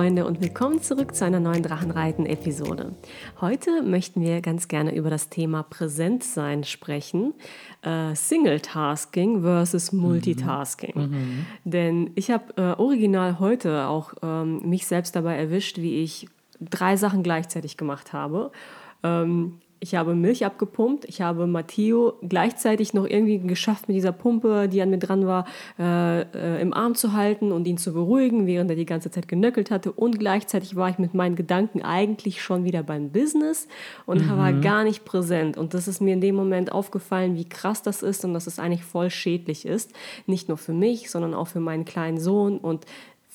Freunde und willkommen zurück zu einer neuen Drachenreiten-Episode. Heute möchten wir ganz gerne über das Thema Präsentsein sprechen. Äh, Single-Tasking versus Multitasking. Mhm. Mhm. Denn ich habe äh, original heute auch ähm, mich selbst dabei erwischt, wie ich drei Sachen gleichzeitig gemacht habe. Ähm, ich habe Milch abgepumpt, ich habe Matteo gleichzeitig noch irgendwie geschafft, mit dieser Pumpe, die an mir dran war, äh, äh, im Arm zu halten und ihn zu beruhigen, während er die ganze Zeit genöckelt hatte. Und gleichzeitig war ich mit meinen Gedanken eigentlich schon wieder beim Business und mhm. war gar nicht präsent. Und das ist mir in dem Moment aufgefallen, wie krass das ist und dass es eigentlich voll schädlich ist. Nicht nur für mich, sondern auch für meinen kleinen Sohn. Und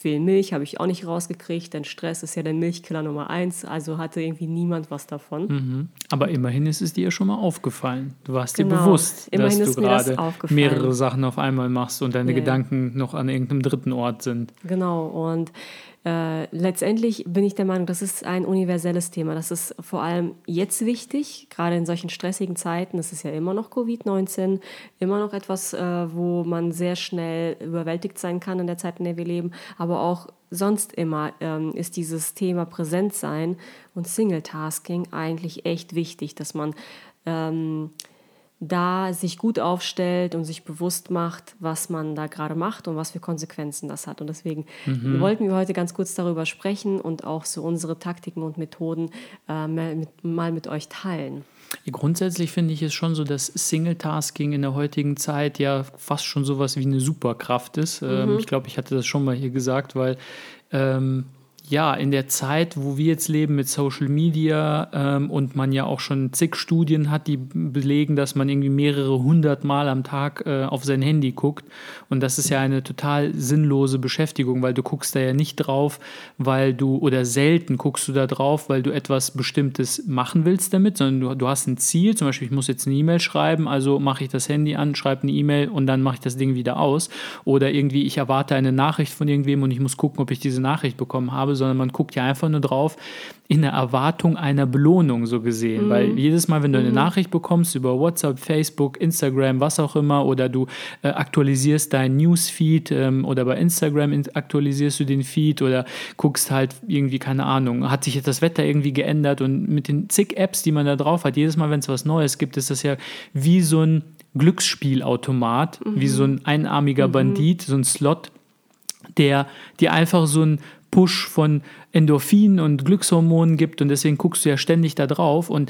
viel Milch habe ich auch nicht rausgekriegt, denn Stress ist ja der Milchkiller Nummer eins, also hatte irgendwie niemand was davon. Mhm. Aber immerhin ist es dir schon mal aufgefallen. Du warst genau. dir bewusst, immerhin dass du gerade mehrere Sachen auf einmal machst und deine ja. Gedanken noch an irgendeinem dritten Ort sind. Genau, und äh, letztendlich bin ich der Meinung, das ist ein universelles Thema. Das ist vor allem jetzt wichtig, gerade in solchen stressigen Zeiten. Das ist ja immer noch Covid-19, immer noch etwas, äh, wo man sehr schnell überwältigt sein kann in der Zeit, in der wir leben. Aber auch sonst immer ähm, ist dieses Thema Präsentsein und Single-Tasking eigentlich echt wichtig, dass man ähm, da sich gut aufstellt und sich bewusst macht, was man da gerade macht und was für Konsequenzen das hat. Und deswegen mhm. wollten wir heute ganz kurz darüber sprechen und auch so unsere Taktiken und Methoden äh, mal, mit, mal mit euch teilen. Grundsätzlich finde ich es schon so, dass Single-Tasking in der heutigen Zeit ja fast schon sowas wie eine Superkraft ist. Ähm, mhm. ich glaube, ich hatte das schon mal hier gesagt, weil ähm, ja, in der Zeit, wo wir jetzt leben mit Social Media ähm, und man ja auch schon zig Studien hat, die belegen, dass man irgendwie mehrere hundert Mal am Tag äh, auf sein Handy guckt. Und das ist ja eine total sinnlose Beschäftigung, weil du guckst da ja nicht drauf, weil du, oder selten guckst du da drauf, weil du etwas Bestimmtes machen willst damit, sondern du, du hast ein Ziel, zum Beispiel, ich muss jetzt eine E-Mail schreiben, also mache ich das Handy an, schreibe eine E-Mail und dann mache ich das Ding wieder aus. Oder irgendwie, ich erwarte eine Nachricht von irgendwem und ich muss gucken, ob ich diese Nachricht bekommen habe sondern man guckt ja einfach nur drauf in der Erwartung einer Belohnung so gesehen. Mhm. Weil jedes Mal, wenn du eine mhm. Nachricht bekommst über WhatsApp, Facebook, Instagram, was auch immer, oder du äh, aktualisierst dein Newsfeed ähm, oder bei Instagram aktualisierst du den Feed oder guckst halt irgendwie, keine Ahnung, hat sich jetzt das Wetter irgendwie geändert und mit den zig Apps, die man da drauf hat, jedes Mal, wenn es was Neues gibt, ist das ja wie so ein Glücksspielautomat, mhm. wie so ein einarmiger mhm. Bandit, so ein Slot, der dir einfach so ein Push von Endorphinen und Glückshormonen gibt und deswegen guckst du ja ständig da drauf und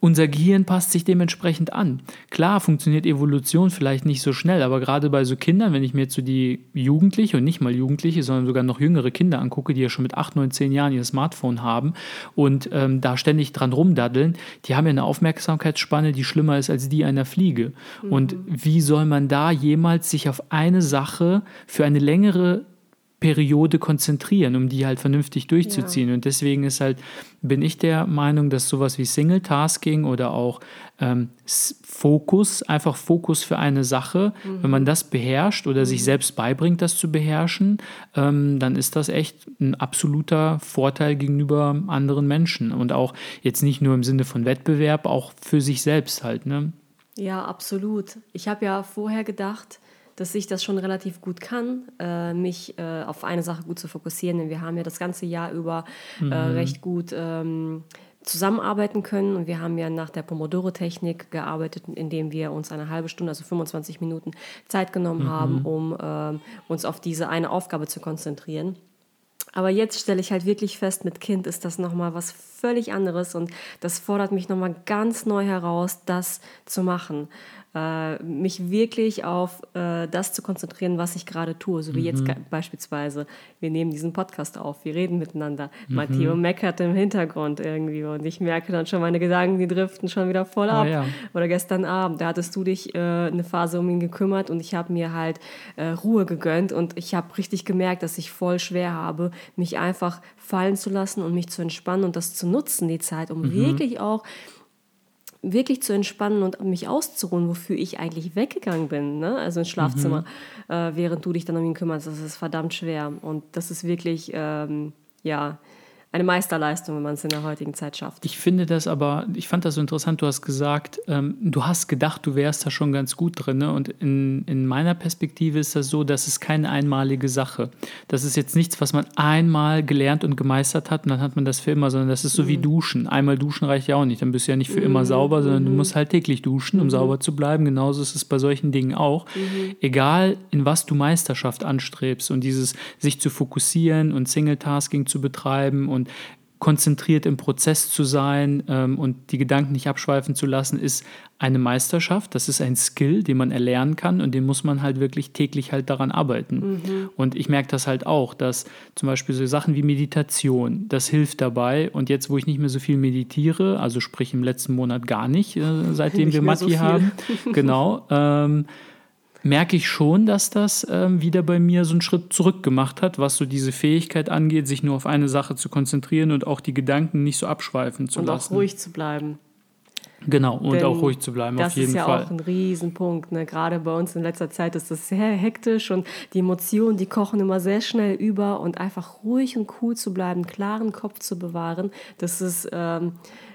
unser Gehirn passt sich dementsprechend an. Klar funktioniert Evolution vielleicht nicht so schnell, aber gerade bei so Kindern, wenn ich mir jetzt so die Jugendliche und nicht mal Jugendliche, sondern sogar noch jüngere Kinder angucke, die ja schon mit 8, 9, 10 Jahren ihr Smartphone haben und ähm, da ständig dran rumdaddeln, die haben ja eine Aufmerksamkeitsspanne, die schlimmer ist als die einer Fliege. Mhm. Und wie soll man da jemals sich auf eine Sache für eine längere Periode konzentrieren, um die halt vernünftig durchzuziehen. Ja. Und deswegen ist halt, bin ich der Meinung, dass sowas wie Single-Tasking oder auch ähm, Fokus, einfach Fokus für eine Sache, mhm. wenn man das beherrscht oder mhm. sich selbst beibringt, das zu beherrschen, ähm, dann ist das echt ein absoluter Vorteil gegenüber anderen Menschen. Und auch jetzt nicht nur im Sinne von Wettbewerb, auch für sich selbst halt. Ne? Ja, absolut. Ich habe ja vorher gedacht, dass ich das schon relativ gut kann, äh, mich äh, auf eine Sache gut zu fokussieren. Denn wir haben ja das ganze Jahr über äh, mhm. recht gut ähm, zusammenarbeiten können. Und wir haben ja nach der Pomodoro-Technik gearbeitet, indem wir uns eine halbe Stunde, also 25 Minuten Zeit genommen mhm. haben, um ähm, uns auf diese eine Aufgabe zu konzentrieren. Aber jetzt stelle ich halt wirklich fest, mit Kind ist das nochmal was völlig anderes und das fordert mich nochmal ganz neu heraus, das zu machen äh, mich wirklich auf äh, das zu konzentrieren, was ich gerade tue. So wie mhm. jetzt beispielsweise, wir nehmen diesen Podcast auf, wir reden miteinander. Mhm. Matteo meckert im Hintergrund irgendwie und ich merke dann schon, meine Gedanken, die driften schon wieder voll ah, ab. Oh, ja. Oder gestern Abend, da hattest du dich äh, eine Phase um ihn gekümmert und ich habe mir halt äh, Ruhe gegönnt und ich habe richtig gemerkt, dass ich voll schwer habe, mich einfach fallen zu lassen und mich zu entspannen und das zu nutzen, die Zeit, um mhm. wirklich auch wirklich zu entspannen und mich auszuruhen, wofür ich eigentlich weggegangen bin, ne? also ins Schlafzimmer, mhm. äh, während du dich dann um ihn kümmerst. Das ist verdammt schwer und das ist wirklich, ähm, ja, eine Meisterleistung, wenn man es in der heutigen Zeit schafft. Ich finde das aber, ich fand das so interessant, du hast gesagt, ähm, du hast gedacht, du wärst da schon ganz gut drin. Ne? Und in, in meiner Perspektive ist das so, dass es keine einmalige Sache. Das ist jetzt nichts, was man einmal gelernt und gemeistert hat und dann hat man das für immer, sondern das ist so mhm. wie Duschen. Einmal duschen reicht ja auch nicht, dann bist du ja nicht für mhm. immer sauber, sondern mhm. du musst halt täglich duschen, um mhm. sauber zu bleiben. Genauso ist es bei solchen Dingen auch. Mhm. Egal, in was du Meisterschaft anstrebst und dieses sich zu fokussieren und Single-Tasking zu betreiben und konzentriert im Prozess zu sein ähm, und die Gedanken nicht abschweifen zu lassen, ist eine Meisterschaft. Das ist ein Skill, den man erlernen kann und den muss man halt wirklich täglich halt daran arbeiten. Mhm. Und ich merke das halt auch, dass zum Beispiel so Sachen wie Meditation, das hilft dabei. Und jetzt, wo ich nicht mehr so viel meditiere, also sprich im letzten Monat gar nicht, äh, seitdem nicht wir Matti so haben, genau, ähm, merke ich schon, dass das ähm, wieder bei mir so einen Schritt zurück gemacht hat, was so diese Fähigkeit angeht, sich nur auf eine Sache zu konzentrieren und auch die Gedanken nicht so abschweifen zu und lassen. Und auch ruhig zu bleiben. Genau, und Denn auch ruhig zu bleiben, auf jeden Fall. Das ist ja auch ein Riesenpunkt. Ne? Gerade bei uns in letzter Zeit ist das sehr hektisch und die Emotionen, die kochen immer sehr schnell über und einfach ruhig und cool zu bleiben, klaren Kopf zu bewahren, das ist ähm,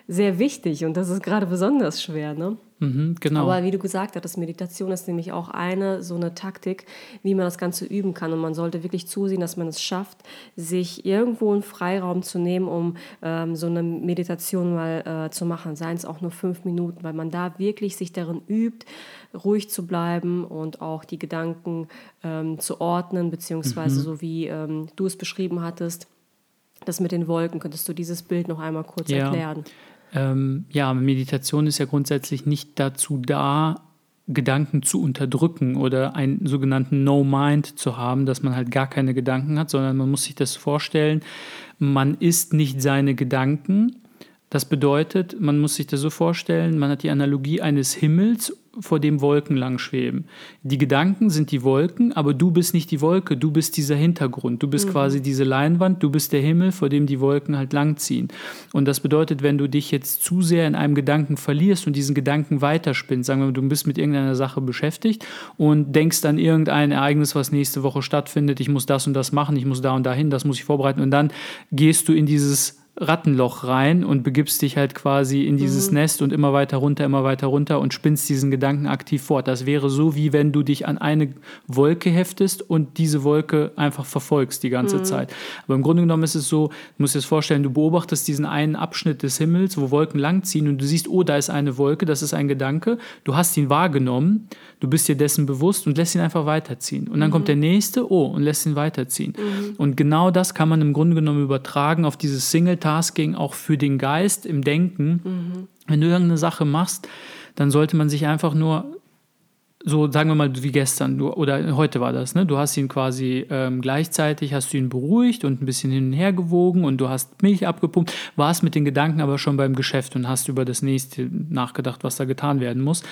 sehr wichtig und das ist gerade besonders schwer. Ne? Mhm, genau. Aber wie du gesagt hast, Meditation ist nämlich auch eine so eine Taktik, wie man das Ganze üben kann. Und man sollte wirklich zusehen, dass man es schafft, sich irgendwo einen Freiraum zu nehmen, um ähm, so eine Meditation mal äh, zu machen. Seien es auch nur fünf Minuten, weil man da wirklich sich darin übt, ruhig zu bleiben und auch die Gedanken ähm, zu ordnen, beziehungsweise mhm. so wie ähm, du es beschrieben hattest, das mit den Wolken, könntest du dieses Bild noch einmal kurz ja. erklären? Ähm, ja, Meditation ist ja grundsätzlich nicht dazu da, Gedanken zu unterdrücken oder einen sogenannten No-Mind zu haben, dass man halt gar keine Gedanken hat, sondern man muss sich das vorstellen, man ist nicht seine Gedanken. Das bedeutet, man muss sich das so vorstellen, man hat die Analogie eines Himmels vor dem Wolken lang schweben. Die Gedanken sind die Wolken, aber du bist nicht die Wolke, du bist dieser Hintergrund, du bist mhm. quasi diese Leinwand, du bist der Himmel, vor dem die Wolken halt langziehen. Und das bedeutet, wenn du dich jetzt zu sehr in einem Gedanken verlierst und diesen Gedanken weiterspinnst, sagen wir mal, du bist mit irgendeiner Sache beschäftigt und denkst an irgendein Ereignis, was nächste Woche stattfindet, ich muss das und das machen, ich muss da und dahin, das muss ich vorbereiten und dann gehst du in dieses Rattenloch rein und begibst dich halt quasi in dieses mhm. Nest und immer weiter runter, immer weiter runter und spinnst diesen Gedanken aktiv fort. Das wäre so, wie wenn du dich an eine Wolke heftest und diese Wolke einfach verfolgst die ganze mhm. Zeit. Aber im Grunde genommen ist es so, du musst dir das vorstellen, du beobachtest diesen einen Abschnitt des Himmels, wo Wolken langziehen und du siehst, oh, da ist eine Wolke, das ist ein Gedanke. Du hast ihn wahrgenommen, du bist dir dessen bewusst und lässt ihn einfach weiterziehen. Und dann mhm. kommt der nächste, oh, und lässt ihn weiterziehen. Mhm. Und genau das kann man im Grunde genommen übertragen auf dieses Single Tasking auch für den Geist im Denken. Mhm. Wenn du irgendeine Sache machst, dann sollte man sich einfach nur so sagen wir mal wie gestern du, oder heute war das, ne? Du hast ihn quasi ähm, gleichzeitig hast du ihn beruhigt und ein bisschen hin und her gewogen und du hast Milch abgepumpt, warst mit den Gedanken aber schon beim Geschäft und hast über das nächste nachgedacht, was da getan werden muss.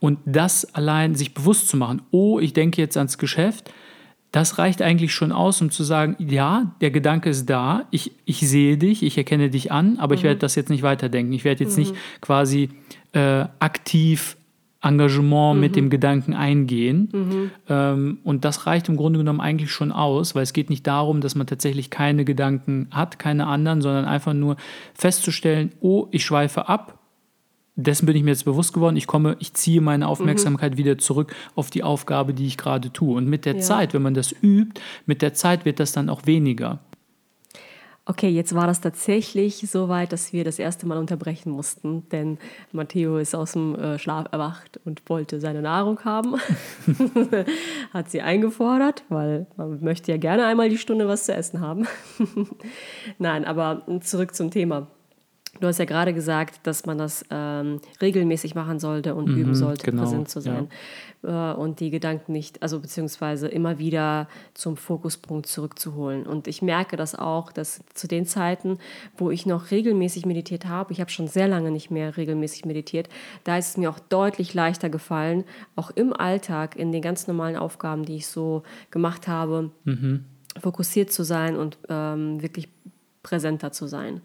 Und das allein sich bewusst zu machen, oh, ich denke jetzt ans Geschäft, das reicht eigentlich schon aus, um zu sagen, ja, der Gedanke ist da, ich, ich sehe dich, ich erkenne dich an, aber mhm. ich werde das jetzt nicht weiterdenken. Ich werde jetzt mhm. nicht quasi äh, aktiv Engagement mhm. mit dem Gedanken eingehen. Mhm. Ähm, und das reicht im Grunde genommen eigentlich schon aus, weil es geht nicht darum, dass man tatsächlich keine Gedanken hat, keine anderen, sondern einfach nur festzustellen, oh, ich schweife ab, dessen bin ich mir jetzt bewusst geworden. Ich komme, ich ziehe meine Aufmerksamkeit mhm. wieder zurück auf die Aufgabe, die ich gerade tue. Und mit der ja. Zeit, wenn man das übt, mit der Zeit wird das dann auch weniger. Okay, jetzt war das tatsächlich so weit, dass wir das erste Mal unterbrechen mussten, denn Matteo ist aus dem äh, Schlaf erwacht und wollte seine Nahrung haben. Hat sie eingefordert, weil man möchte ja gerne einmal die Stunde was zu essen haben. Nein, aber zurück zum Thema. Du hast ja gerade gesagt, dass man das ähm, regelmäßig machen sollte und mhm, üben sollte, genau, präsent zu sein ja. äh, und die Gedanken nicht, also beziehungsweise immer wieder zum Fokuspunkt zurückzuholen. Und ich merke das auch, dass zu den Zeiten, wo ich noch regelmäßig meditiert habe, ich habe schon sehr lange nicht mehr regelmäßig meditiert, da ist es mir auch deutlich leichter gefallen, auch im Alltag, in den ganz normalen Aufgaben, die ich so gemacht habe, mhm. fokussiert zu sein und ähm, wirklich präsenter zu sein.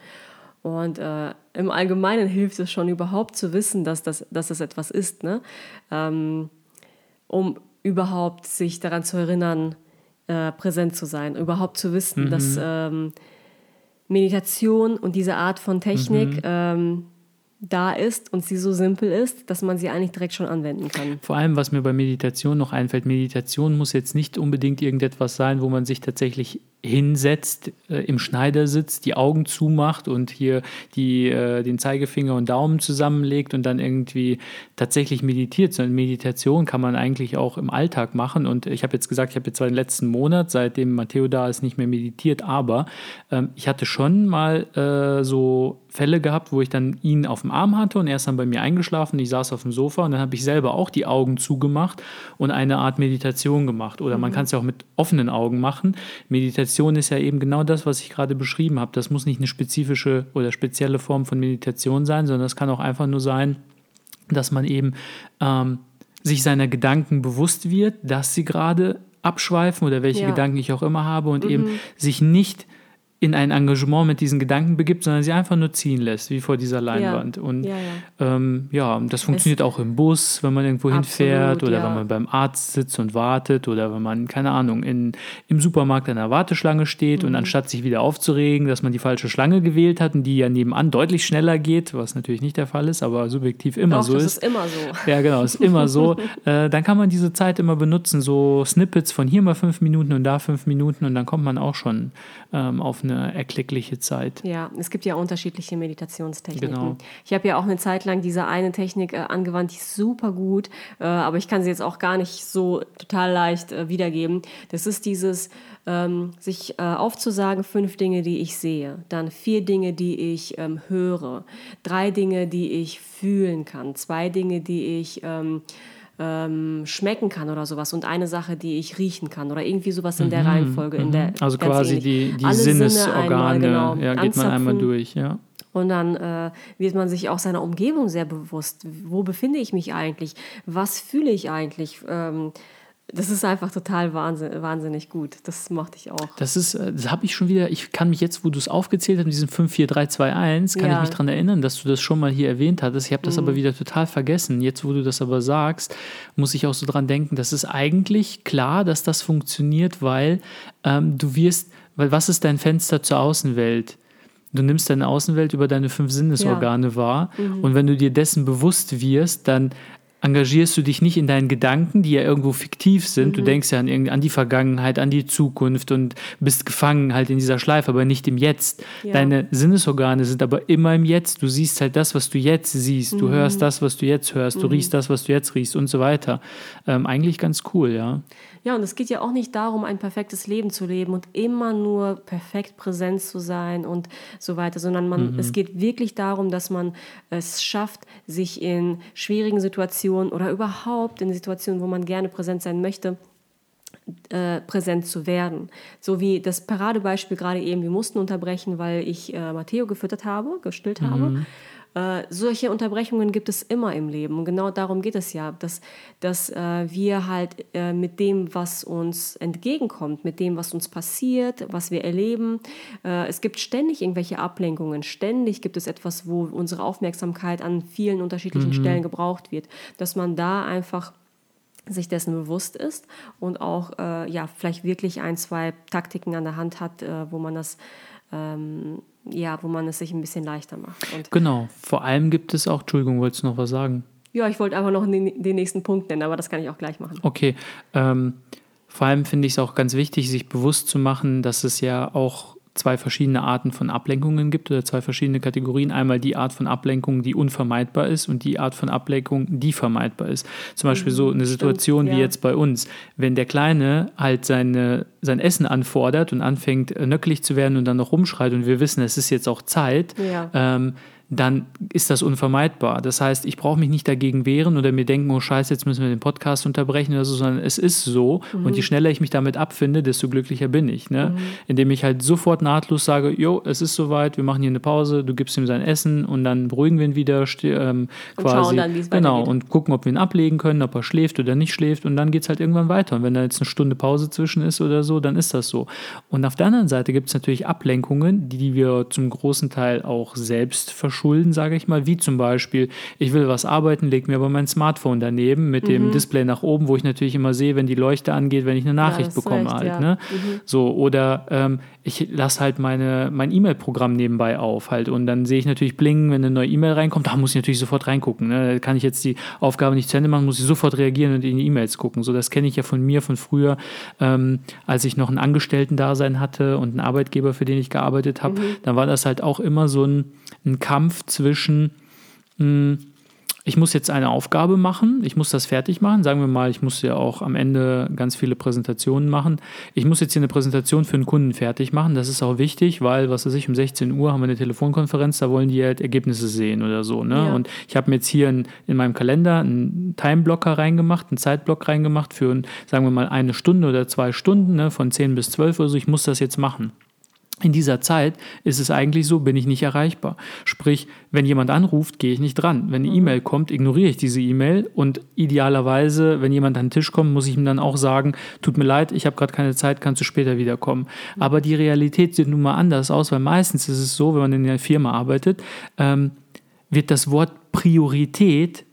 Und äh, im Allgemeinen hilft es schon überhaupt zu wissen, dass das, dass das etwas ist, ne? Ähm, um überhaupt sich daran zu erinnern, äh, präsent zu sein, überhaupt zu wissen, mhm. dass ähm, Meditation und diese Art von Technik Mhm. ähm, da ist und sie so simpel ist, dass man sie eigentlich direkt schon anwenden kann. Vor allem, was mir bei Meditation noch einfällt, Meditation muss jetzt nicht unbedingt irgendetwas sein, wo man sich tatsächlich hinsetzt, äh, im Schneidersitz, die Augen zumacht und hier die, äh, den Zeigefinger und Daumen zusammenlegt und dann irgendwie tatsächlich meditiert, sondern Meditation kann man eigentlich auch im Alltag machen. Und ich habe jetzt gesagt, ich habe jetzt zwar den letzten Monat, seitdem Matteo da ist, nicht mehr meditiert, aber ähm, ich hatte schon mal äh, so Fälle gehabt, wo ich dann ihn auf dem Arm hatte und er ist dann bei mir eingeschlafen. Ich saß auf dem Sofa und dann habe ich selber auch die Augen zugemacht und eine Art Meditation gemacht. Oder man kann es ja auch mit offenen Augen machen. Meditation ist ja eben genau das, was ich gerade beschrieben habe. Das muss nicht eine spezifische oder spezielle Form von Meditation sein, sondern das kann auch einfach nur sein, dass man eben ähm, sich seiner Gedanken bewusst wird, dass sie gerade abschweifen oder welche Ja. Gedanken ich auch immer habe und eben sich nicht in ein Engagement mit diesen Gedanken begibt, sondern sie einfach nur ziehen lässt, wie vor dieser Leinwand. Und Ja, ähm, ja, das funktioniert auch im Bus, wenn man irgendwo hinfährt Absolut, oder ja. wenn man beim Arzt sitzt und wartet oder wenn man, keine Ahnung, in, im Supermarkt an der Warteschlange steht Mhm. und anstatt sich wieder aufzuregen, dass man die falsche Schlange gewählt hat und die ja nebenan deutlich schneller geht, was natürlich nicht der Fall ist, aber subjektiv immer Doch, so das ist. ist immer so. Ja, genau, ist immer so. äh, dann kann man diese Zeit immer benutzen, so Snippets von hier mal fünf Minuten und da fünf Minuten und dann kommt man auch schon ähm, auf eine erklickliche Zeit. Ja, es gibt ja unterschiedliche Meditationstechniken. Genau. Ich habe ja auch eine Zeit lang diese eine Technik äh, angewandt, die ist super gut, äh, aber ich kann sie jetzt auch gar nicht so total leicht äh, wiedergeben. Das ist dieses, ähm, sich äh, aufzusagen, fünf Dinge, die ich sehe, dann vier Dinge, die ich ähm, höre, drei Dinge, die ich fühlen kann, zwei Dinge, die ich ähm, ähm, schmecken kann oder sowas und eine Sache, die ich riechen kann oder irgendwie sowas in der Reihenfolge. In der, Also quasi ähnlich. die, die Alle Sinne Sinnesorgane, einmal, genau, ja, geht man einmal durch, ja. Und dann äh, wird man sich auch seiner Umgebung sehr bewusst. Wo befinde ich mich eigentlich? Was fühle ich eigentlich? Ähm, das ist einfach total wahnsinn, wahnsinnig gut. Das mochte ich auch. Das ist, äh, das habe ich schon wieder, ich kann mich jetzt, wo du es aufgezählt hast, mit diesem 5, 4, 3, 2, 1, kann Ja. Mhm. ich mich daran erinnern, dass du das schon mal hier erwähnt hattest. Ich habe das aber wieder total vergessen. Jetzt, wo du das aber sagst, muss ich auch so dran denken, das ist eigentlich klar, dass das funktioniert, weil ähm, du wirst, weil was ist dein Fenster zur Außenwelt? Du nimmst deine Außenwelt über deine fünf Sinnesorgane wahr und wenn du dir dessen bewusst wirst, dann engagierst du dich nicht in deinen Gedanken, die ja irgendwo fiktiv sind. Du denkst ja an, an die Vergangenheit, an die Zukunft und bist gefangen halt in dieser Schleife, aber nicht im Jetzt. Ja. Deine Sinnesorgane sind aber immer im Jetzt. Du siehst halt das, was du jetzt siehst. Du hörst das, was du jetzt hörst. Du riechst das, was du jetzt riechst und so weiter. Ähm, eigentlich ganz cool, ja. Ja, und es geht ja auch nicht darum, ein perfektes Leben zu leben und immer nur perfekt präsent zu sein und so weiter, sondern man, es geht wirklich darum, dass man es schafft, sich in schwierigen Situationen oder überhaupt in Situationen, wo man gerne präsent sein möchte, äh, präsent zu werden. So wie das Paradebeispiel gerade eben, wir mussten unterbrechen, weil ich äh, Matteo gefüttert habe, gestillt habe. Äh, solche Unterbrechungen gibt es immer im Leben. Und genau darum geht es ja, dass, dass äh, wir halt äh, mit dem, was uns entgegenkommt, mit dem, was uns passiert, was wir erleben, äh, es gibt ständig irgendwelche Ablenkungen, ständig gibt es etwas, wo unsere Aufmerksamkeit an vielen unterschiedlichen Stellen gebraucht wird, dass man da einfach sich dessen bewusst ist und auch äh, ja vielleicht wirklich ein, zwei Taktiken an der Hand hat, wo man das ähm, ja, wo man es sich ein bisschen leichter macht. Und Genau. Vor allem gibt es auch, Entschuldigung, wolltest du noch was sagen? ja, ich wollte einfach noch den, den nächsten Punkt nennen, aber das kann ich auch gleich machen. Okay. Ähm, vor allem finde ich es auch ganz wichtig, sich bewusst zu machen, dass es ja auch zwei verschiedene Arten von Ablenkungen gibt oder zwei verschiedene Kategorien. Einmal die Art von Ablenkung, die unvermeidbar ist und die Art von Ablenkung, die vermeidbar ist. Zum Beispiel so eine Situation ja. wie jetzt bei uns. Wenn der Kleine halt seine, sein Essen anfordert und anfängt äh, nöckelig zu werden und dann noch rumschreit und wir wissen, es ist jetzt auch Zeit, Ja. ähm, dann ist das unvermeidbar. Das heißt, ich brauche mich nicht dagegen wehren oder mir denken, oh Scheiße, jetzt müssen wir den Podcast unterbrechen oder so, sondern es ist so. Und je schneller ich mich damit abfinde, desto glücklicher bin ich. Ne? Indem ich halt sofort nahtlos sage, jo, es ist soweit, wir machen hier eine Pause, du gibst ihm sein Essen und dann beruhigen wir ihn wieder, ähm, Und quasi. schauen dann, genau, und gucken, ob wir ihn ablegen können, ob er schläft oder nicht schläft und dann geht es halt irgendwann weiter. Und wenn da jetzt eine Stunde Pause zwischen ist oder so, dann ist das so. Und auf der anderen Seite gibt es natürlich Ablenkungen, die wir zum großen Teil auch selbst verschulden verschulden, sage ich mal, wie zum Beispiel, ich will was arbeiten, lege mir aber mein Smartphone daneben mit mhm. dem Display nach oben, wo ich natürlich immer sehe, wenn die Leuchte angeht, wenn ich eine Nachricht ja, bekomme recht, halt. Ja. Ne? Mhm. So, oder ähm, ich lasse halt meine, mein E-Mail-Programm nebenbei auf halt und dann sehe ich natürlich blingen, wenn eine neue E-Mail reinkommt, da muss ich natürlich sofort reingucken. Ne? Da kann ich jetzt die Aufgabe nicht zu Ende machen, muss ich sofort reagieren und in die E-Mails gucken. So, das kenne ich ja von mir von früher, ähm, als ich noch ein Angestellten-Dasein hatte und einen Arbeitgeber, für den ich gearbeitet habe. Mhm. Dann war das halt auch immer so ein, ein Kampf zwischen mh, hm, ich muss jetzt eine Aufgabe machen, ich muss das fertig machen. Sagen wir mal, ich muss ja auch am Ende ganz viele Präsentationen machen. Ich muss jetzt hier eine Präsentation für einen Kunden fertig machen. Das ist auch wichtig, weil, was weiß ich, um 16 Uhr haben wir eine Telefonkonferenz, da wollen die halt Ergebnisse sehen oder so. Ne? Ja. Und ich habe mir jetzt hier in, in meinem Kalender einen Timeblocker reingemacht, einen Zeitblock reingemacht für, sagen wir mal, eine Stunde oder zwei Stunden, ne? von 10 bis 12 oder so. Ich muss das jetzt machen. In dieser Zeit ist es eigentlich so, bin ich nicht erreichbar. Sprich, wenn jemand anruft, gehe ich nicht dran. Wenn eine mhm. E-Mail kommt, ignoriere ich diese E-Mail und idealerweise, wenn jemand an den Tisch kommt, muss ich ihm dann auch sagen, tut mir leid, ich habe gerade keine Zeit, kannst du später wiederkommen. Mhm. Aber die Realität sieht nun mal anders aus, weil meistens ist es so, wenn man in einer Firma arbeitet, ähm, wird das Wort Priorität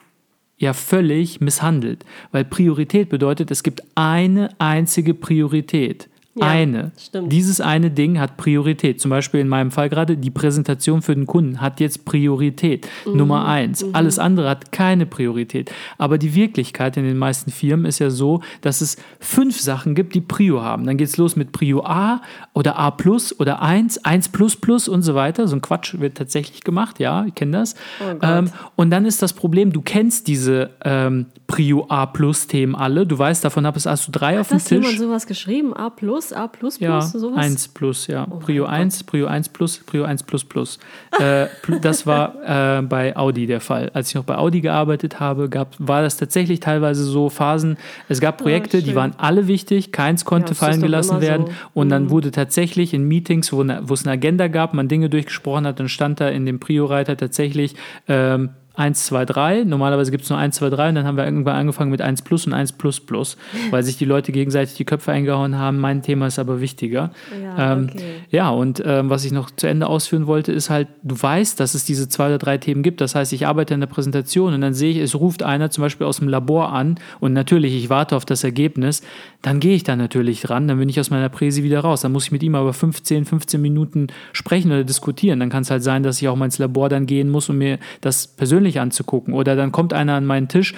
ja völlig misshandelt. Weil Priorität bedeutet, es gibt eine einzige Priorität. Ja, eine. Stimmt. Dieses eine Ding hat Priorität. Zum Beispiel in meinem Fall gerade, die Präsentation für den Kunden hat jetzt Priorität. Mhm. Nummer eins. Mhm. Alles andere hat keine Priorität. Aber die Wirklichkeit in den meisten Firmen ist ja so, dass es fünf Sachen gibt, die Prio haben. Dann geht es los mit Prio A oder A plus oder 1, 1 plus plus und so weiter. So ein Quatsch wird tatsächlich gemacht, ja, ich kenne das. Oh ähm, und dann ist das Problem, du kennst diese ähm, Prio A plus Themen alle. Du weißt, davon hast du drei hat auf dem Tisch. Hat jemand sowas geschrieben? A plus? A plus plus, ja, sowas? 1 plus, ja. Oh Prio 1, Prio 1 plus, Prio 1 plus plus. äh, das war äh, bei Audi der Fall. Als ich noch bei Audi gearbeitet habe, gab, war das tatsächlich teilweise so Phasen. Es gab ah, Projekte, oh, die waren alle wichtig, keins konnte ja, fallen gelassen werden. So. Und mhm. dann wurde tatsächlich in Meetings, wo, wo es eine Agenda gab, man Dinge durchgesprochen hat, dann stand da in dem Prio-Reiter tatsächlich ähm, 1, 2, 3. Normalerweise gibt es nur 1, 2, 3 und dann haben wir irgendwann angefangen mit 1 plus und 1 plus plus, weil sich die Leute gegenseitig die Köpfe eingehauen haben. Mein Thema ist aber wichtiger. Ja, ähm, okay. ja und ähm, was ich noch zu Ende ausführen wollte, ist halt, du weißt, dass es diese zwei oder drei Themen gibt. Das heißt, ich arbeite in der Präsentation und dann sehe ich, es ruft einer zum Beispiel aus dem Labor an und natürlich, ich warte auf das Ergebnis. Dann gehe ich da natürlich dran, dann bin ich aus meiner Präsi wieder raus. Dann muss ich mit ihm aber 15, 15 Minuten sprechen oder diskutieren. Dann kann es halt sein, dass ich auch mal ins Labor dann gehen muss, um mir das persönlich persönlich anzugucken. Oder dann kommt einer an meinen Tisch,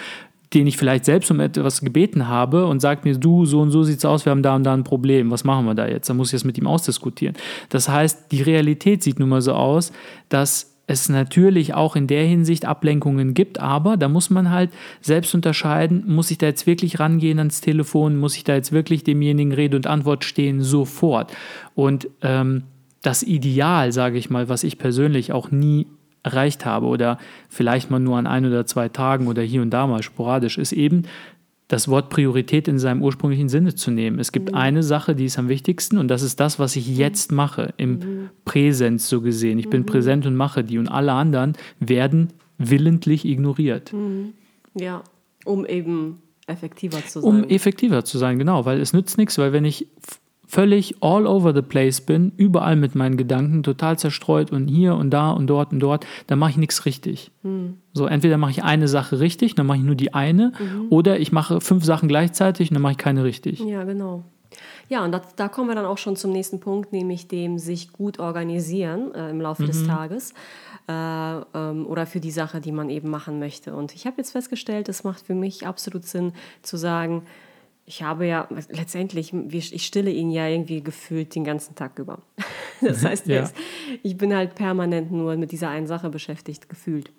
den ich vielleicht selbst um etwas gebeten habe und sagt mir, du, so und so sieht es aus, wir haben da und da ein Problem, was machen wir da jetzt? Dann muss ich das mit ihm ausdiskutieren. Das heißt, die Realität sieht nun mal so aus, dass es natürlich auch in der Hinsicht Ablenkungen gibt, aber da muss man halt selbst unterscheiden, muss ich da jetzt wirklich rangehen ans Telefon, muss ich da jetzt wirklich demjenigen Rede und Antwort stehen, sofort. Und ähm, das Ideal, sage ich mal, was ich persönlich auch nie erreicht habe oder vielleicht mal nur an ein oder zwei Tagen oder hier und da mal sporadisch, ist eben das Wort Priorität in seinem ursprünglichen Sinne zu nehmen. Es gibt mhm. eine Sache, die ist am wichtigsten und das ist das, was ich jetzt mache, im mhm. Präsens so gesehen. Ich mhm. bin präsent und mache die und alle anderen werden willentlich ignoriert. Mhm. Ja, um eben effektiver zu sein. Um effektiver zu sein, genau, weil es nützt nichts, weil wenn ich völlig all over the place bin, überall mit meinen Gedanken, total zerstreut und hier und da und dort und dort, dann mache ich nichts richtig. Mhm. So, entweder mache ich eine Sache richtig, dann mache ich nur die eine, mhm. oder ich mache fünf Sachen gleichzeitig und dann mache ich keine richtig. Ja, genau. Ja, und das, da kommen wir dann auch schon zum nächsten Punkt, nämlich dem sich gut organisieren äh, im Laufe mhm. des Tages äh, ähm, oder für die Sache, die man eben machen möchte. Und ich habe jetzt festgestellt, es macht für mich absolut Sinn zu sagen, ich habe ja letztendlich, ich stille ihn ja irgendwie gefühlt den ganzen Tag über. Das heißt, ja. jetzt, ich bin halt permanent nur mit dieser einen Sache beschäftigt, gefühlt.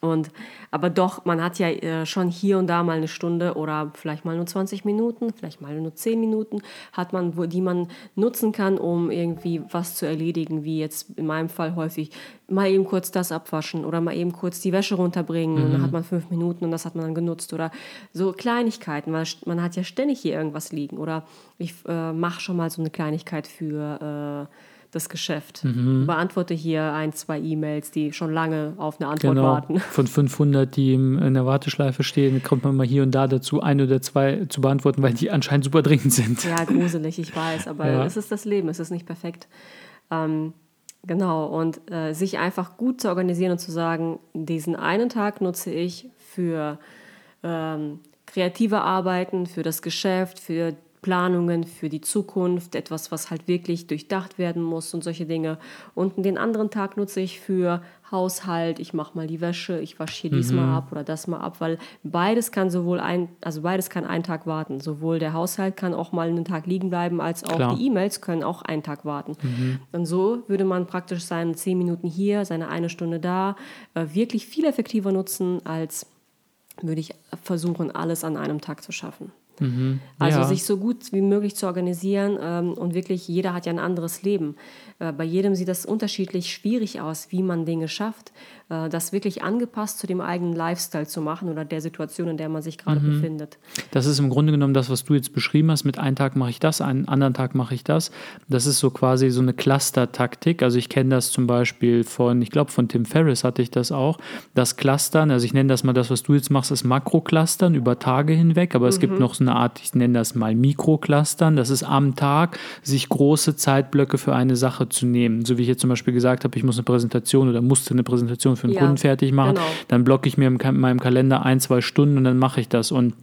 Und, aber doch, man hat ja äh, schon hier und da mal eine Stunde oder vielleicht mal nur 20 Minuten, vielleicht mal nur 10 Minuten, hat man, wo, die man nutzen kann, um irgendwie was zu erledigen, wie jetzt in meinem Fall häufig mal eben kurz das abwaschen oder mal eben kurz die Wäsche runterbringen. Mhm. und dann hat man fünf Minuten und das hat man dann genutzt. Oder so Kleinigkeiten, weil man hat ja ständig hier irgendwas liegen. Oder ich äh, mache schon mal so eine Kleinigkeit für äh, das Geschäft. Mhm. Beantworte hier ein, zwei E-Mails, die schon lange auf eine Antwort genau. warten. Von 500, die in der Warteschleife stehen, kommt man mal hier und da dazu, ein oder zwei zu beantworten, weil die anscheinend super dringend sind. Ja, gruselig, ich weiß, aber ja. es ist das Leben, es ist nicht perfekt. Ähm, Genau, und äh, sich einfach gut zu organisieren und zu sagen, diesen einen Tag nutze ich für ähm, kreative Arbeiten, für das Geschäft, für Planungen für die Zukunft, etwas, was halt wirklich durchdacht werden muss und solche Dinge. Und den anderen Tag nutze ich für Haushalt, ich mache mal die Wäsche, ich wasche hier mhm. diesmal ab oder das mal ab, weil beides kann sowohl ein, also beides kann einen Tag warten. Sowohl der Haushalt kann auch mal einen Tag liegen bleiben, als auch Klar. die E-Mails können auch einen Tag warten. Mhm. Und so würde man praktisch seine zehn Minuten hier, seine eine Stunde da, äh, wirklich viel effektiver nutzen als würde ich versuchen, alles an einem Tag zu schaffen. Mhm. Also ja. sich so gut wie möglich zu organisieren ähm, und wirklich, jeder hat ja ein anderes Leben. Äh, bei jedem sieht das unterschiedlich schwierig aus, wie man Dinge schafft. Äh, das wirklich angepasst zu dem eigenen Lifestyle zu machen oder der Situation, in der man sich gerade mhm. befindet. Das ist im Grunde genommen das, was du jetzt beschrieben hast. Mit einem Tag mache ich das, einen anderen Tag mache ich das. Das ist so quasi so eine Cluster-Taktik. Also ich kenne das zum Beispiel von, ich glaube von Tim Ferriss hatte ich das auch. Das Clustern, also ich nenne das mal das, was du jetzt machst, ist Makro-Clustern über Tage hinweg. Aber es mhm. gibt noch so eine Art, ich nenne das mal Mikro-Clustern. Das ist am Tag sich große Zeitblöcke für eine Sache zu nehmen. So wie ich jetzt zum Beispiel gesagt habe, ich muss eine Präsentation oder musste eine Präsentation für einen ja, Kunden fertig machen. Genau. Dann blocke ich mir in meinem Kalender ein, zwei Stunden und dann mache ich das. Und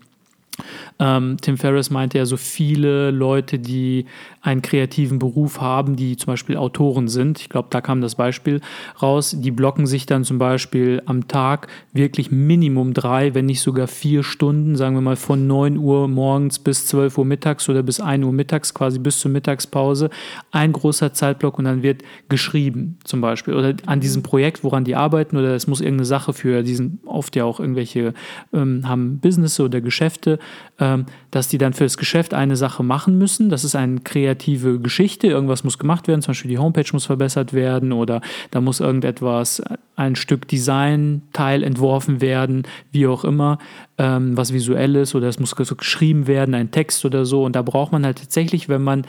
ähm, Tim Ferriss meinte ja, so viele Leute, die einen kreativen Beruf haben, die zum Beispiel Autoren sind, ich glaube, da kam das Beispiel raus, die blocken sich dann zum Beispiel am Tag wirklich Minimum drei, wenn nicht sogar vier Stunden, sagen wir mal von 9 Uhr morgens bis 12 Uhr mittags oder bis 1 Uhr mittags, quasi bis zur Mittagspause, ein großer Zeitblock und dann wird geschrieben zum Beispiel oder an diesem Projekt, woran die arbeiten oder es muss irgendeine Sache für diesen, oft ja auch irgendwelche ähm, haben Business oder Geschäfte, ähm, dass die dann für das Geschäft eine Sache machen müssen. Das ist eine kreative Geschichte. Irgendwas muss gemacht werden, zum Beispiel die Homepage muss verbessert werden oder da muss irgendetwas, ein Stück Designteil entworfen werden, wie auch immer, ähm, was visuell ist oder es muss geschrieben werden, ein Text oder so. Und da braucht man halt tatsächlich, wenn man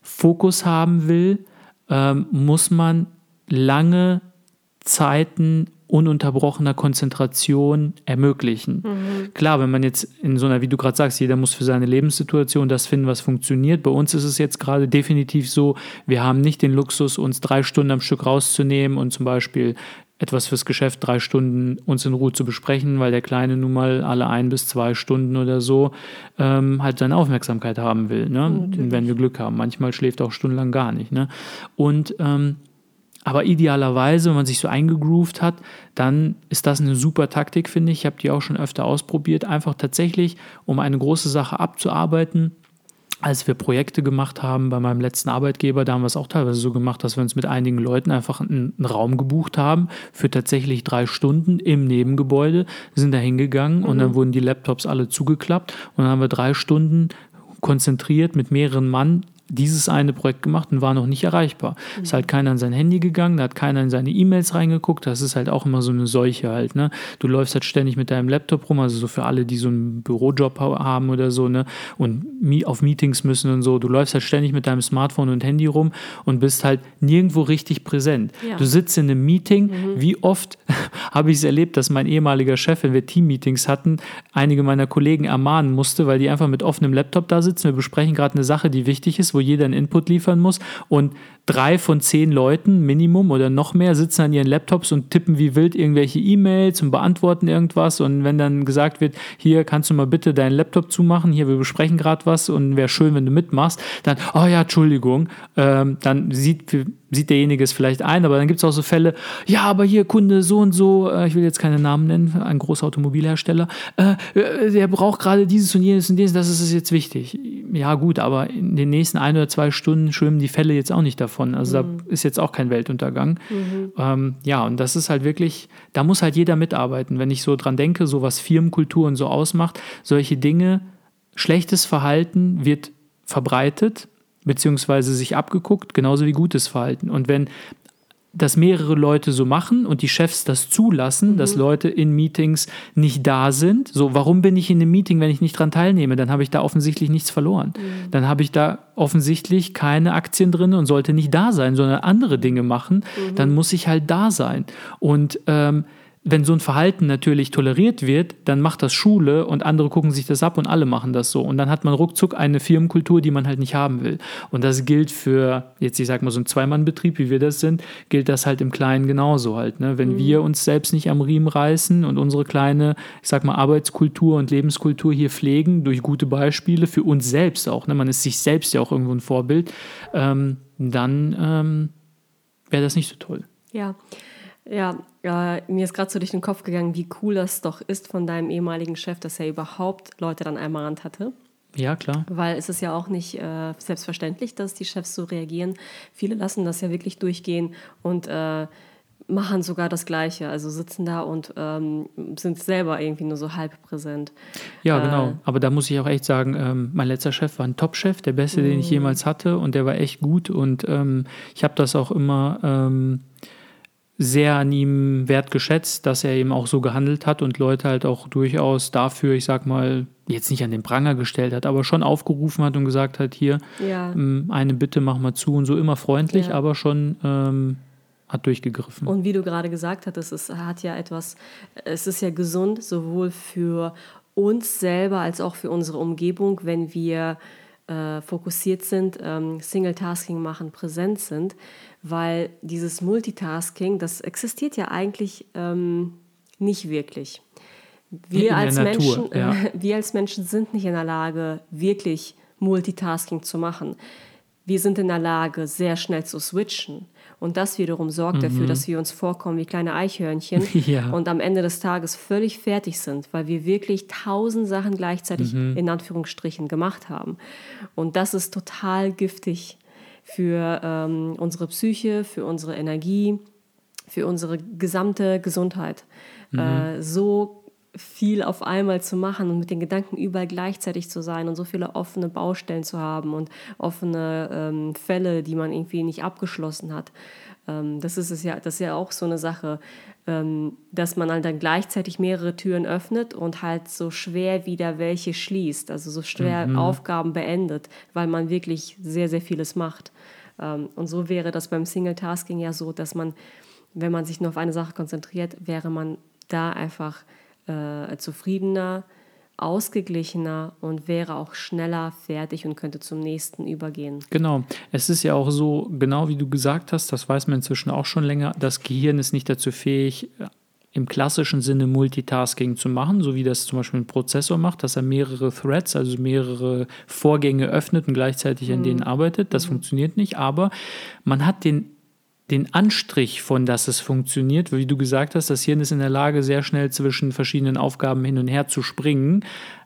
Fokus haben will, ähm, muss man lange Zeiten ununterbrochener Konzentration ermöglichen. Mhm. Klar, wenn man jetzt in so einer, wie du gerade sagst, jeder muss für seine Lebenssituation das finden, was funktioniert. Bei uns ist es jetzt gerade definitiv so, wir haben nicht den Luxus, uns drei Stunden am Stück rauszunehmen und zum Beispiel etwas fürs Geschäft drei Stunden uns in Ruhe zu besprechen, weil der Kleine nun mal alle ein bis zwei Stunden oder so ähm, halt seine Aufmerksamkeit haben will. Ne? Mhm. Wenn wir Glück haben. Manchmal schläft er auch stundenlang gar nicht. Ne? Und ähm, aber idealerweise, wenn man sich so eingegroovt hat, dann ist das eine super Taktik, finde ich. Ich habe die auch schon öfter ausprobiert. Einfach tatsächlich, um eine große Sache abzuarbeiten. Als wir Projekte gemacht haben bei meinem letzten Arbeitgeber, da haben wir es auch teilweise so gemacht, dass wir uns mit einigen Leuten einfach einen, einen Raum gebucht haben für tatsächlich drei Stunden im Nebengebäude, sind da hingegangen mhm. und dann wurden die Laptops alle zugeklappt und dann haben wir drei Stunden konzentriert mit mehreren Mann dieses eine Projekt gemacht und war noch nicht erreichbar. Mhm. Ist halt keiner an sein Handy gegangen, da hat keiner in seine E-Mails reingeguckt. Das ist halt auch immer so eine Seuche halt. Ne? Du läufst halt ständig mit deinem Laptop rum, also so für alle, die so einen Bürojob haben oder so, ne? Und auf Meetings müssen und so. Du läufst halt ständig mit deinem Smartphone und Handy rum und bist halt nirgendwo richtig präsent. Ja. Du sitzt in einem Meeting. Mhm. Wie oft habe ich es erlebt, dass mein ehemaliger Chef, wenn wir Team-Meetings hatten, einige meiner Kollegen ermahnen musste, weil die einfach mit offenem Laptop da sitzen. Wir besprechen gerade eine Sache, die wichtig ist, wo jeder einen Input liefern muss. Und drei von zehn Leuten Minimum oder noch mehr sitzen an ihren Laptops und tippen wie wild irgendwelche E-Mails und beantworten irgendwas. Und wenn dann gesagt wird, hier kannst du mal bitte deinen Laptop zumachen, hier wir besprechen gerade was und wäre schön, wenn du mitmachst, dann, oh ja, Entschuldigung, ähm, dann sieht, sieht derjenige es vielleicht ein, aber dann gibt es auch so Fälle, ja, aber hier Kunde so und so, äh, ich will jetzt keine Namen nennen, ein großer Automobilhersteller, äh, äh, der braucht gerade dieses und jenes und jenes, das ist jetzt wichtig. Ja, gut, aber in den nächsten ein oder zwei Stunden schwimmen die Fälle jetzt auch nicht davon davon. Also mhm. da ist jetzt auch kein Weltuntergang. Mhm. Ähm, ja, und das ist halt wirklich, da muss halt jeder mitarbeiten. Wenn ich so dran denke, so was Firmenkultur und so ausmacht, solche Dinge, schlechtes Verhalten wird verbreitet, beziehungsweise sich abgeguckt, genauso wie gutes Verhalten. Und wenn dass mehrere Leute so machen und die Chefs das zulassen, mhm. dass Leute in Meetings nicht da sind. So, warum bin ich in einem Meeting, wenn ich nicht dran teilnehme? Dann habe ich da offensichtlich nichts verloren. Mhm. Dann habe ich da offensichtlich keine Aktien drin und sollte nicht da sein, sondern andere Dinge machen. Mhm. Dann muss ich halt da sein. Und ähm, wenn so ein Verhalten natürlich toleriert wird, dann macht das Schule und andere gucken sich das ab und alle machen das so. Und dann hat man ruckzuck eine Firmenkultur, die man halt nicht haben will. Und das gilt für, jetzt ich sag mal so ein Zweimannbetrieb, wie wir das sind, gilt das halt im Kleinen genauso halt. Ne? Wenn mhm. wir uns selbst nicht am Riemen reißen und unsere kleine, ich sag mal, Arbeitskultur und Lebenskultur hier pflegen, durch gute Beispiele, für uns selbst auch, ne? man ist sich selbst ja auch irgendwo ein Vorbild, ähm, dann ähm, wäre das nicht so toll. Ja, ja, äh, mir ist gerade so durch den Kopf gegangen, wie cool das doch ist von deinem ehemaligen Chef, dass er überhaupt Leute dann einmal Rand hatte. Ja, klar. Weil es ist ja auch nicht äh, selbstverständlich, dass die Chefs so reagieren. Viele lassen das ja wirklich durchgehen und äh, machen sogar das Gleiche. Also sitzen da und ähm, sind selber irgendwie nur so halb präsent. Ja, genau. Äh, Aber da muss ich auch echt sagen, ähm, mein letzter Chef war ein Top-Chef, der beste, den ich mhm. jemals hatte und der war echt gut und ähm, ich habe das auch immer ähm, sehr an ihm wertgeschätzt, dass er eben auch so gehandelt hat und Leute halt auch durchaus dafür, ich sag mal, jetzt nicht an den Pranger gestellt hat, aber schon aufgerufen hat und gesagt hat, hier, ja. ähm, eine Bitte, mach mal zu und so immer freundlich, ja. aber schon ähm, hat durchgegriffen. Und wie du gerade gesagt hattest, es hat ja etwas, es ist ja gesund, sowohl für uns selber als auch für unsere Umgebung, wenn wir äh, fokussiert sind, ähm, Single-Tasking machen, präsent sind weil dieses Multitasking, das existiert ja eigentlich ähm, nicht wirklich. Wir als, Natur, Menschen, ja. äh, wir als Menschen sind nicht in der Lage, wirklich Multitasking zu machen. Wir sind in der Lage, sehr schnell zu switchen. Und das wiederum sorgt mhm. dafür, dass wir uns vorkommen wie kleine Eichhörnchen ja. und am Ende des Tages völlig fertig sind, weil wir wirklich tausend Sachen gleichzeitig mhm. in Anführungsstrichen gemacht haben. Und das ist total giftig für ähm, unsere Psyche, für unsere Energie, für unsere gesamte Gesundheit. Mhm. Äh, so viel auf einmal zu machen und mit den Gedanken überall gleichzeitig zu sein und so viele offene Baustellen zu haben und offene ähm, Fälle, die man irgendwie nicht abgeschlossen hat. Ähm, das ist es ja, das ist ja auch so eine Sache, ähm, dass man halt dann gleichzeitig mehrere Türen öffnet und halt so schwer wieder welche schließt, also so schwer mhm. Aufgaben beendet, weil man wirklich sehr, sehr vieles macht. Ähm, und so wäre das beim Single-Tasking ja so, dass man, wenn man sich nur auf eine Sache konzentriert, wäre man da einfach äh, zufriedener, ausgeglichener und wäre auch schneller fertig und könnte zum nächsten übergehen. Genau. Es ist ja auch so, genau wie du gesagt hast, das weiß man inzwischen auch schon länger, das Gehirn ist nicht dazu fähig, im klassischen Sinne Multitasking zu machen, so wie das zum Beispiel ein Prozessor macht, dass er mehrere Threads, also mehrere Vorgänge öffnet und gleichzeitig an denen mhm. arbeitet. Das mhm. funktioniert nicht, aber man hat den den Anstrich von, dass es funktioniert, wie du gesagt hast, das Hirn ist in der Lage, sehr schnell zwischen verschiedenen Aufgaben hin und her zu springen,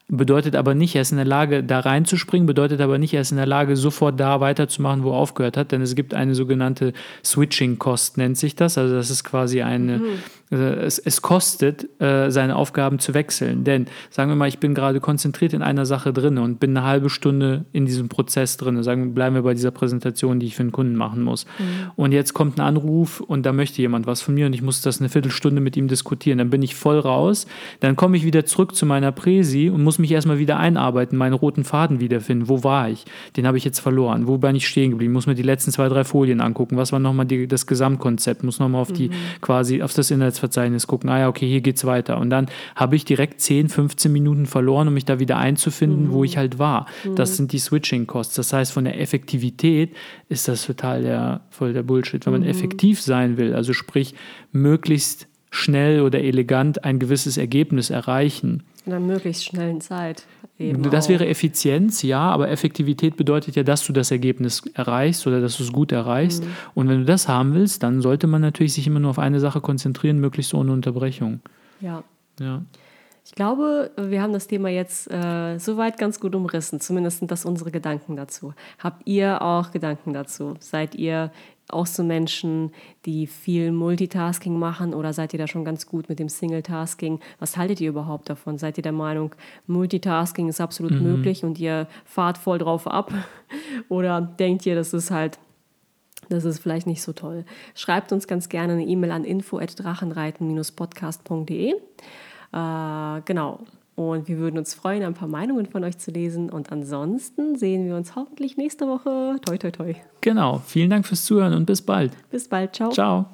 bedeutet aber nicht, er ist in der Lage, da reinzuspringen, bedeutet aber nicht, er ist in der Lage, sofort da weiterzumachen, wo er aufgehört hat, denn es gibt eine sogenannte Switching-Cost, nennt sich das. Also das ist quasi eine, mhm. Also es, es, kostet, äh, seine Aufgaben zu wechseln. Denn sagen wir mal, ich bin gerade konzentriert in einer Sache drin und bin eine halbe Stunde in diesem Prozess drin. Sagen, bleiben wir bei dieser Präsentation, die ich für einen Kunden machen muss. Mhm. Und jetzt kommt ein Anruf und da möchte jemand was von mir und ich muss das eine Viertelstunde mit ihm diskutieren. Dann bin ich voll raus. Dann komme ich wieder zurück zu meiner Präsi und muss mich erstmal wieder einarbeiten, meinen roten Faden wiederfinden. Wo war ich? Den habe ich jetzt verloren. Wo bin ich stehen geblieben? Muss mir die letzten zwei, drei Folien angucken. Was war nochmal die, das Gesamtkonzept? Muss nochmal auf mhm. die quasi auf das Inhaltsverzeichnis gucken. Ah ja, okay, hier geht's weiter. Und dann habe ich direkt 10, 15 Minuten verloren, um mich da wieder einzufinden, mhm. wo ich halt war. Mhm. Das sind die Switching-Costs. Das heißt, von der Effektivität ist das total der, voll der Bullshit. Wenn man mhm. effektiv sein will, also sprich möglichst schnell oder elegant ein gewisses Ergebnis erreichen, in einer möglichst schnellen Zeit. das auch. wäre Effizienz, ja, aber Effektivität bedeutet ja, dass du das Ergebnis erreichst oder dass du es gut erreichst. Mhm. Und wenn du das haben willst, dann sollte man natürlich sich immer nur auf eine Sache konzentrieren, möglichst ohne Unterbrechung. Ja. Ja. Ich glaube, wir haben das Thema jetzt äh, soweit ganz gut umrissen. Zumindest sind das unsere Gedanken dazu. Habt ihr auch Gedanken dazu? Seid ihr auch so Menschen, die viel Multitasking machen oder seid ihr da schon ganz gut mit dem Single-Tasking? Was haltet ihr überhaupt davon? Seid ihr der Meinung, Multitasking ist absolut mhm. möglich und ihr fahrt voll drauf ab? oder denkt ihr, das ist halt das ist vielleicht nicht so toll. Schreibt uns ganz gerne eine E-Mail an info@drachenreiten-podcast.de. Äh, genau. Und wir würden uns freuen, ein paar Meinungen von euch zu lesen. Und ansonsten sehen wir uns hoffentlich nächste Woche. Toi, toi, toi. Genau. Vielen Dank fürs Zuhören und bis bald. Bis bald. Ciao. Ciao.